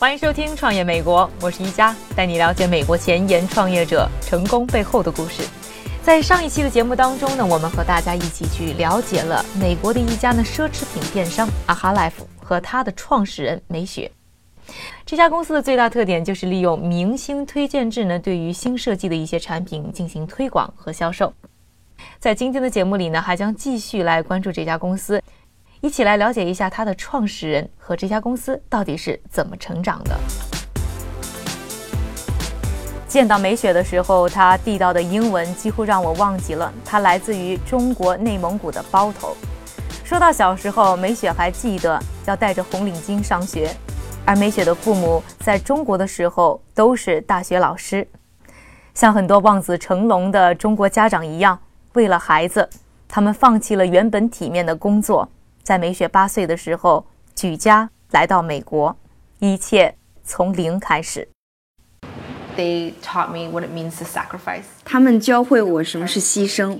欢迎收听《创业美国》，我是一加，带你了解美国前沿创业者成功背后的故事。在上一期的节目当中呢，我们和大家一起去了解了美国的一家呢奢侈品电商阿哈 life 和它的创始人美雪。这家公司的最大特点就是利用明星推荐制呢，对于新设计的一些产品进行推广和销售。在今天的节目里呢，还将继续来关注这家公司，一起来了解一下它的创始人和这家公司到底是怎么成长的。见到美雪的时候，她地道的英文几乎让我忘记了她来自于中国内蒙古的包头。说到小时候，美雪还记得要带着红领巾上学，而美雪的父母在中国的时候都是大学老师。像很多望子成龙的中国家长一样，为了孩子，他们放弃了原本体面的工作，在梅雪八岁的时候举家来到美国，一切从零开始。They taught me what it means to sacrifice. 他们教会我什么是牺牲。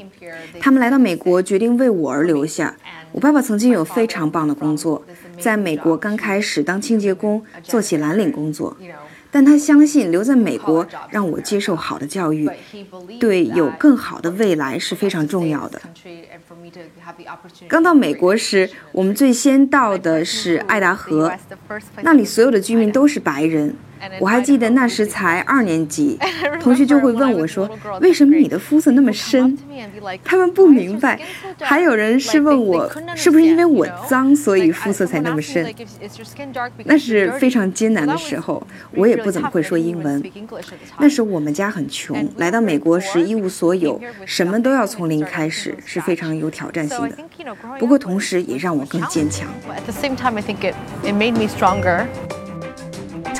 他们来到美国，决定为我而留下。我爸爸曾经有非常棒的工作，在美国刚开始当清洁工，做起蓝领工作。但他相信留在美国，让我接受好的教育，对有更好的未来是非常重要的。刚到美国时，我们最先到的是爱达荷，那里所有的居民都是白人。我还记得那时才二年级，同学就会问我说：“为什么你的肤色那么深？”他们不明白。还有人是问我，是不是因为我脏，所以肤色才那么深？那是非常艰难的时候，我也不怎么会说英文。那时我们家很穷，来到美国时一无所有，什么都要从零开始，是非常有挑战性的。不过同时也让我更坚强。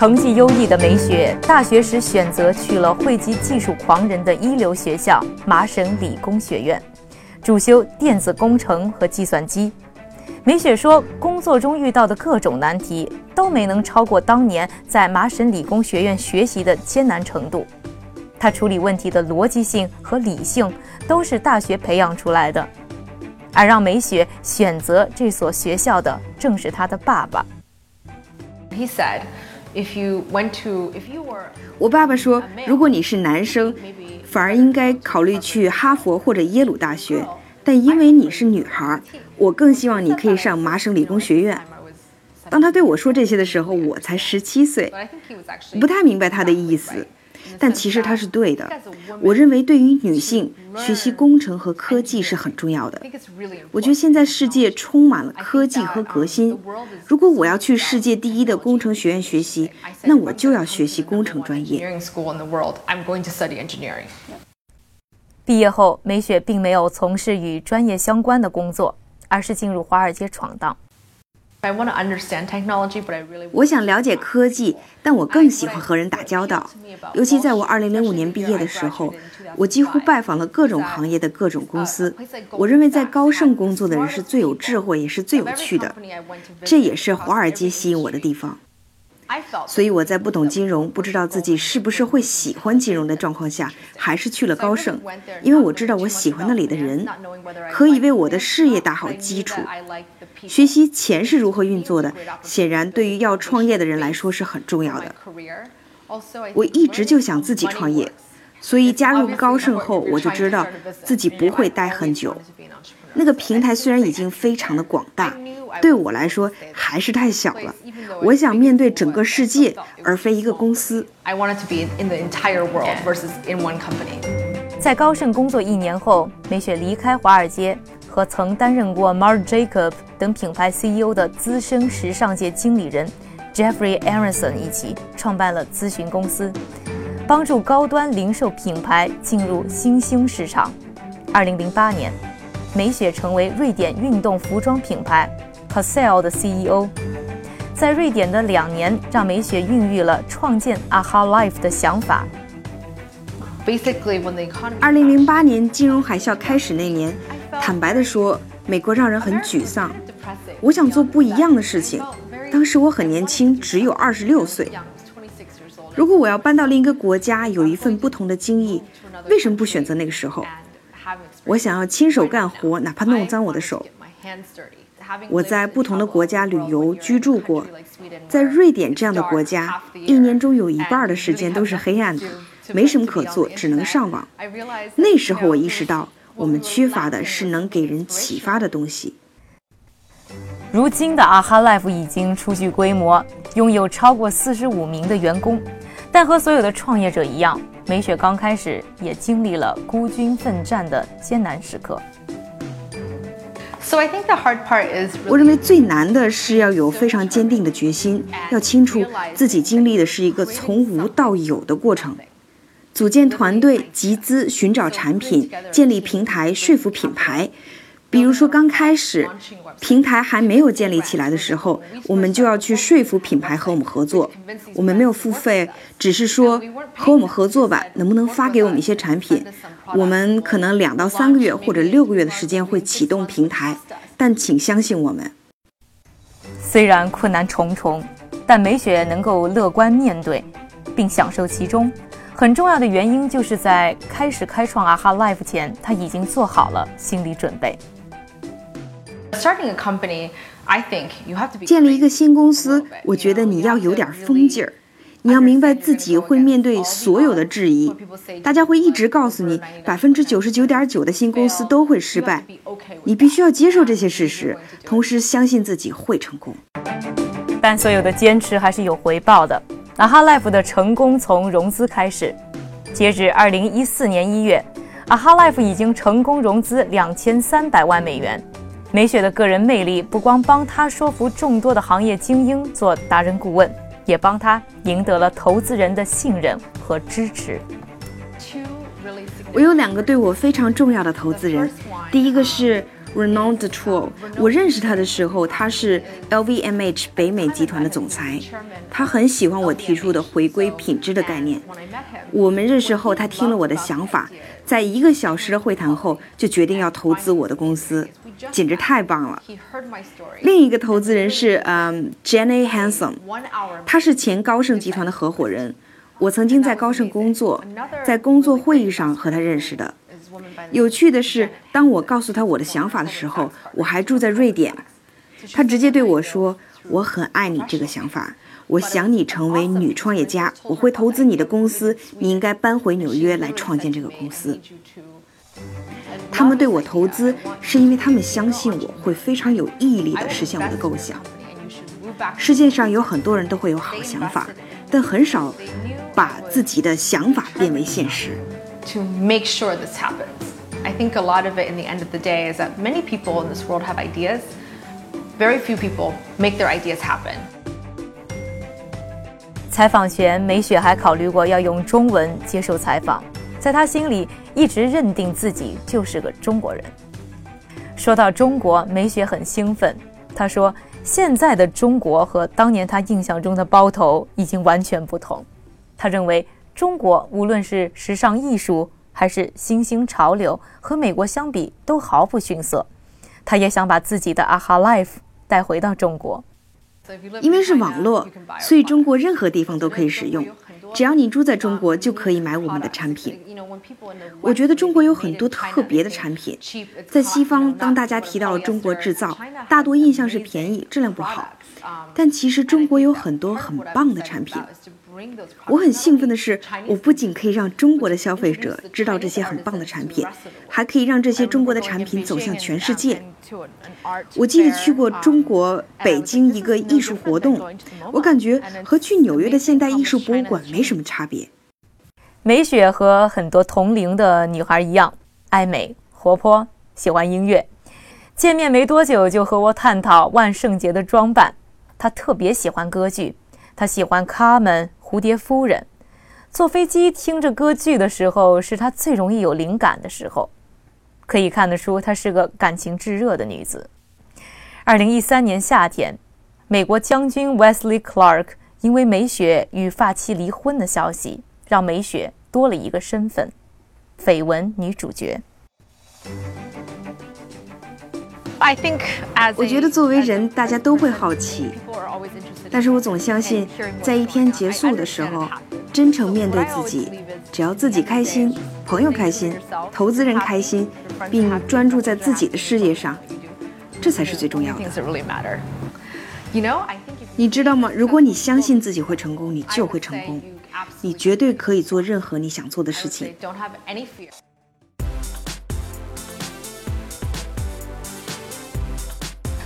成绩优异的梅雪，大学时选择去了汇集技术狂人的一流学校麻省理工学院，主修电子工程和计算机。梅雪说，工作中遇到的各种难题都没能超过当年在麻省理工学院学习的艰难程度。她处理问题的逻辑性和理性都是大学培养出来的，而让梅雪选择这所学校的正是她的爸爸。He said, if you went to, if you were 我爸爸说，如果你是男生，反而应该考虑去哈佛或者耶鲁大学，但因为你是女孩，我更希望你可以上麻省理工学院。当他对我说这些的时候，我才十七岁。不太明白他的意思。但其实它是对的。我认为对于女性，学习工程和科技是很重要的.我觉得现在世界充满了科技和革新。如果我要去世界第一的工程学院学习，那我就要学习工程专业。毕业后，梅雪并没有从事与专业相关的工作，而是进入华尔街闯荡。我想了解科技，但我更喜欢和人打交道。尤其在我2005年毕业的时候，我几乎拜访了各种行业的各种公司。我认为在高盛工作的人是最有智慧，也是最有趣的。这也是华尔街吸引我的地方。所以我在不懂金融、不知道自己是不是会喜欢金融的状况下，还是去了高盛，因为我知道我喜欢那里的人，可以为我的事业打好基础。学习钱是如何运作的，显然对于要创业的人来说是很重要的。我一直就想自己创业，所以加入高盛后，我就知道自己不会待很久。那个平台虽然已经非常的广大，对我来说还是太小了。我想面对整个世界，而非一个公司。I wanted to be in the entire world versus in one company. 在高盛工作一年后，美雪离开华尔街，和曾担任过 Marc Jacob 等品牌 CEO 的资深时尚界经理人 Jeffrey Aronson 一起创办了咨询公司，帮助高端零售品牌进入新兴市场。二零零八年，美雪成为瑞典运动服装品牌 Passell 的 CEO。在瑞典的两年，让美雪孕育了创建 AHA Life 的想法。Basically, when the economy 二零零八年金融海啸开始那年，坦白地说，美国让人很沮丧。我想做不一样的事情。当时我很年轻，只有二十六岁。如果我要搬到另一个国家，有一份不同的经历，为什么不选择那个时候？我想要亲手干活，哪怕弄脏我的手。我在不同的国家旅游居住过，在瑞典这样的国家，一年中有一半的时间都是黑暗的，没什么可做，只能上网。那时候我意识到，我们缺乏的是能给人启发的东西。如今的 AHA Life 已经初具规模，拥有超过四十五名的员工，但和所有的创业者一样，美雪刚开始也经历了孤军奋战的艰难时刻。So I think the hard part is 我认为最难的是要有非常坚定的决心，要清楚自己经历的是一个从无到有的过程。组建团队、集资、寻找产品、建立平台、说服品牌。比如说，刚开始平台还没有建立起来的时候，我们就要去说服品牌和我们合作。我们没有付费，只是说和我们合作吧，能不能发给我们一些产品？我们可能两到三个月或者六个月的时间会启动平台，但请相信我们。虽然困难重重，但美雪能够乐观面对，并享受其中。很重要的原因就是在开始开创 AHA Life 前，她已经做好了心理准备。建立一个新公司，我觉得你要有点疯劲儿，你要明白自己会面对所有的质疑，大家会一直告诉你，百分之九十九点九的新公司都会失败，你必须要接受这些事实，同时相信自己会成功。但所有的坚持还是有回报的。AHA Life 的成功从融资开始，截止二零一四年一月，AHA Life 已经成功融资两千三百万美元。美雪的个人魅力不光帮她说服众多的行业精英做达人顾问，也帮她赢得了投资人的信任和支持。我有两个对我非常重要的投资人，第一个是 Renaud d e t r o 我认识他的时候，他是 LVMH 北美集团的总裁，他很喜欢我提出的回归品质的概念。我们认识后，他听了我的想法，在一个小时的会谈后，就决定要投资我的公司，简直太棒了。另一个投资人是嗯 Jenny Hanson，他是前高盛集团的合伙人，我曾经在高盛工作，在工作会议上和他认识的。有趣的是，当我告诉他我的想法的时候，我还住在瑞典，他直接对我说：“我很爱你这个想法，我想你成为女创业家，我会投资你的公司，你应该搬回纽约来创建这个公司。”他们对我投资，是因为他们相信我会非常有毅力地实现我的构想。世界上有很多人都会有好想法，但很少把自己的想法变为现实。To make sure this happens. I think a lot of it in the end of the day is that many people in this world have ideas. Very few people make their ideas happen. 采访前，美雪还考虑过要用中文接受采访，在她心里一直认定自己就是个中国人。说到中国，美雪很兴奋。她说：“现在的中国和当年她印象中的包头已经完全不同。”她认为中国无论是时尚艺术，还是新兴潮流，和美国相比都毫不逊色。他也想把自己的阿哈 life 带回到中国，因为是网络，所以中国任何地方都可以使用。只要你住在中国，就可以买我们的产品。我觉得中国有很多特别的产品，在西方当大家提到中国制造，大多印象是便宜、质量不好，但其实中国有很多很棒的产品。我很兴奋的是我不仅可以让中国的消费者知道这些很棒的产品还可以让这些中国的产品走向全世界。我记得去过中国北京一个艺术活动我感觉和去纽约的现代艺术博物馆没什么差别。美雪和很多同龄的女孩一样爱美活泼喜欢音乐。见面没多久就和我探讨万圣节的装扮她特别喜欢歌剧她喜欢卡门蝴蝶夫人》。坐飞机听着歌剧的时候，是她最容易有灵感的时候。可以看得出她是个感情炙热的女子。二零一三年夏天，美国将军 Wesley Clark 因为美雪与发妻离婚的消息，让美雪多了一个身份——绯闻女主角。I think as 我觉得作为人，大家都会好奇，但是我总相信，在一天结束的时候，真诚面对自己，只要自己开心，朋友开心，投资人开心，并专注在自己的事业上，这才是最重要的。你知道吗？如果你相信自己会成功，你就会成功，你绝对可以做任何你想做的事情。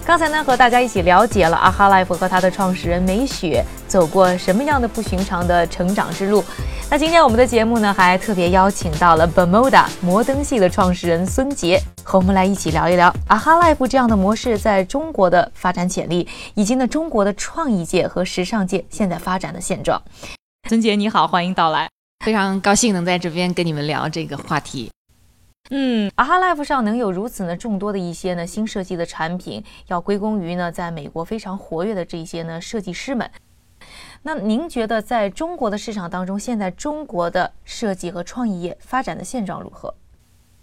刚才呢，和大家一起了解了阿哈 Life 和它的创始人美雪走过什么样的不寻常的成长之路。那今天我们的节目呢，还特别邀请到了 Bermuda 摩登系的创始人孙杰，和我们来一起聊一聊阿哈 Life 这样的模式在中国的发展潜力，以及呢中国的创意界和时尚界现在发展的现状。孙杰你好，欢迎到来。非常高兴能在这边跟你们聊这个话题。嗯，阿哈 Life 上能有如此呢众多的一些呢新设计的产品，要归功于呢在美国非常活跃的这些呢设计师们。那您觉得在中国的市场当中，现在中国的设计和创意业发展的现状如何？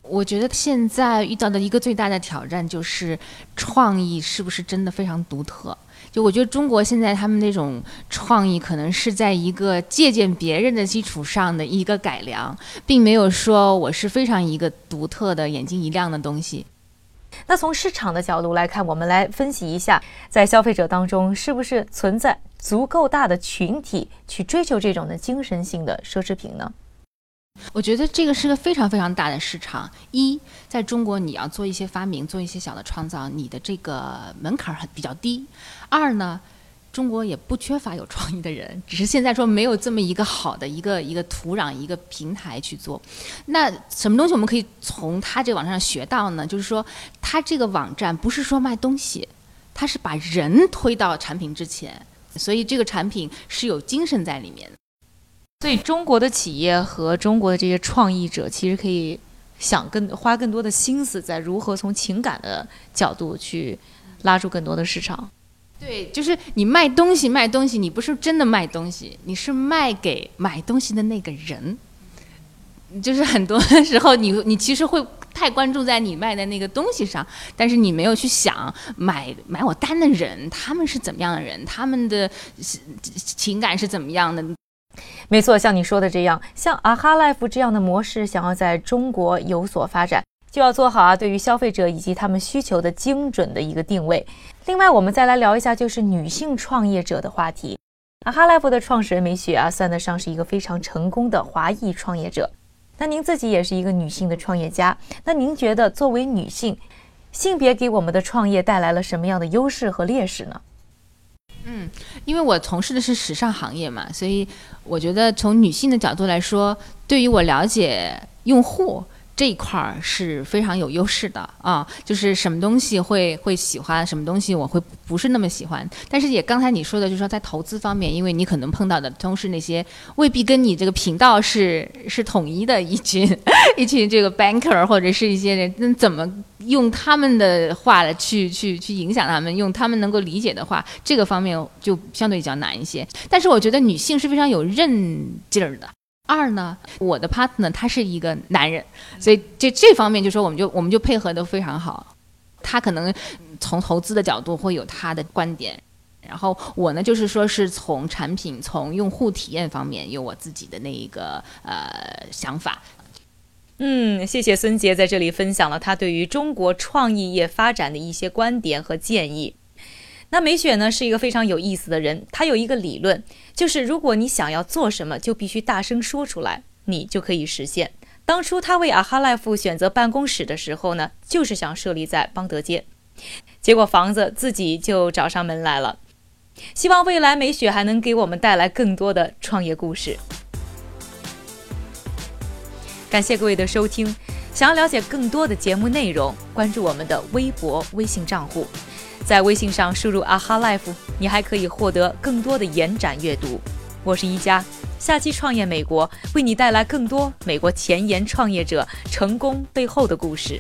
我觉得现在遇到的一个最大的挑战就是创意是不是真的非常独特？就我觉得中国现在他们那种创意可能是在一个借鉴别人的基础上的一个改良，并没有说我是非常一个独特的、眼睛一亮的东西。那从市场的角度来看，我们来分析一下，在消费者当中是不是存在足够大的群体去追求这种的精神性的奢侈品呢？我觉得这个是个非常非常大的市场。一，在中国你要做一些发明，做一些小的创造，你的这个门槛儿很比较低。二呢，中国也不缺乏有创意的人，只是现在说没有这么一个好的一个一个土壤、一个平台去做。那什么东西我们可以从他这个网站上学到呢？就是说，他这个网站不是说卖东西，他是把人推到产品之前，所以这个产品是有精神在里面的。所以中国的企业和中国的这些创意者，其实可以想更花更多的心思在如何从情感的角度去拉住更多的市场。对，就是你卖东西，卖东西，你不是真的卖东西，你是卖给买东西的那个人。就是很多时候你，你其实会太关注在你卖的那个东西上，但是你没有去想买买我单的人，他们是怎么样的人，他们的情感是怎么样的。没错，像你说的这样，像阿哈 Life 这样的模式，想要在中国有所发展，就要做好啊对于消费者以及他们需求的精准的一个定位。另外，我们再来聊一下就是女性创业者的话题。阿哈 Life 的创始人美雪啊，算得上是一个非常成功的华裔创业者。那您自己也是一个女性的创业家，那您觉得作为女性，性别给我们的创业带来了什么样的优势和劣势呢？嗯，因为我从事的是时尚行业嘛，所以我觉得从女性的角度来说，对于我了解用户这一块儿是非常有优势的啊。就是什么东西会会喜欢，什么东西我会不是那么喜欢。但是也刚才你说的，就是说在投资方面，因为你可能碰到的都是那些未必跟你这个频道是是统一的一群 一群这个 banker 或者是一些人，那怎么？用他们的话来去去去影响他们，用他们能够理解的话，这个方面就相对比较难一些。但是我觉得女性是非常有韧劲儿的。二呢，我的 partner 他是一个男人，所以这这方面就说我们就我们就配合的非常好。他可能从投资的角度会有他的观点，然后我呢就是说是从产品、从用户体验方面有我自己的那一个呃想法。嗯，谢谢孙杰在这里分享了他对于中国创意业发展的一些观点和建议。那美雪呢是一个非常有意思的人，她有一个理论，就是如果你想要做什么，就必须大声说出来，你就可以实现。当初她为阿哈赖夫选择办公室的时候呢，就是想设立在邦德街，结果房子自己就找上门来了。希望未来美雪还能给我们带来更多的创业故事。感谢各位的收听。想要了解更多的节目内容，关注我们的微博、微信账户，在微信上输入“啊哈 life”，你还可以获得更多的延展阅读。我是一加，下期创业美国为你带来更多美国前沿创业者成功背后的故事。